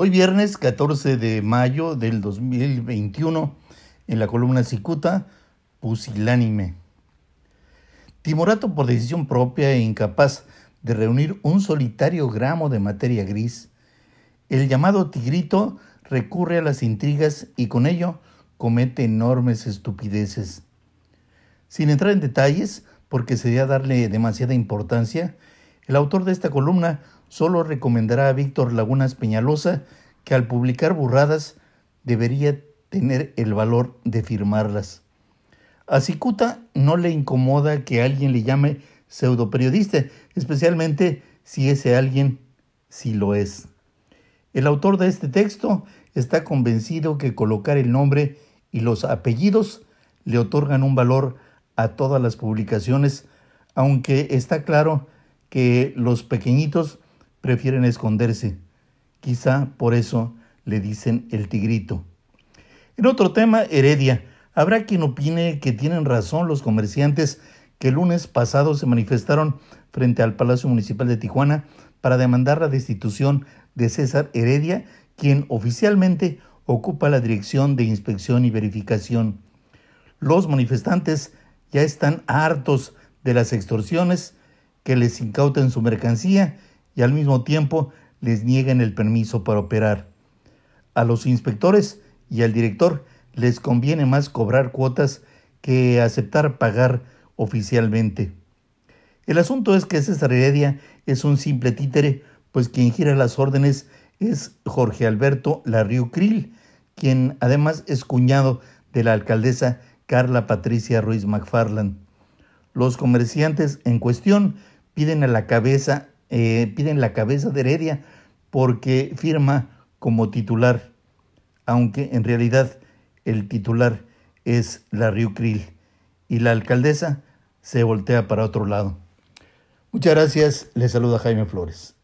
Hoy viernes 14 de mayo del 2021, en la columna Cicuta, pusilánime. Timorato por decisión propia e incapaz de reunir un solitario gramo de materia gris, el llamado tigrito recurre a las intrigas y con ello comete enormes estupideces. Sin entrar en detalles, porque sería darle demasiada importancia, el autor de esta columna solo recomendará a Víctor Lagunas Peñalosa que al publicar burradas debería tener el valor de firmarlas. A Cicuta no le incomoda que alguien le llame pseudoperiodista, especialmente si ese alguien sí lo es. El autor de este texto está convencido que colocar el nombre y los apellidos le otorgan un valor a todas las publicaciones, aunque está claro que los pequeñitos prefieren esconderse. Quizá por eso le dicen el tigrito. En otro tema, Heredia. Habrá quien opine que tienen razón los comerciantes que el lunes pasado se manifestaron frente al Palacio Municipal de Tijuana para demandar la destitución de César Heredia, quien oficialmente ocupa la dirección de inspección y verificación. Los manifestantes ya están hartos de las extorsiones que les incauten su mercancía y al mismo tiempo les niegan el permiso para operar. A los inspectores y al director les conviene más cobrar cuotas que aceptar pagar oficialmente. El asunto es que César Heredia es un simple títere, pues quien gira las órdenes es Jorge Alberto Larriu Krill, quien además es cuñado de la alcaldesa Carla Patricia Ruiz McFarland. Los comerciantes en cuestión piden a la cabeza, eh, piden la cabeza de Heredia porque firma como titular, aunque en realidad el titular es la Krill y la alcaldesa se voltea para otro lado. Muchas gracias, les saluda Jaime Flores.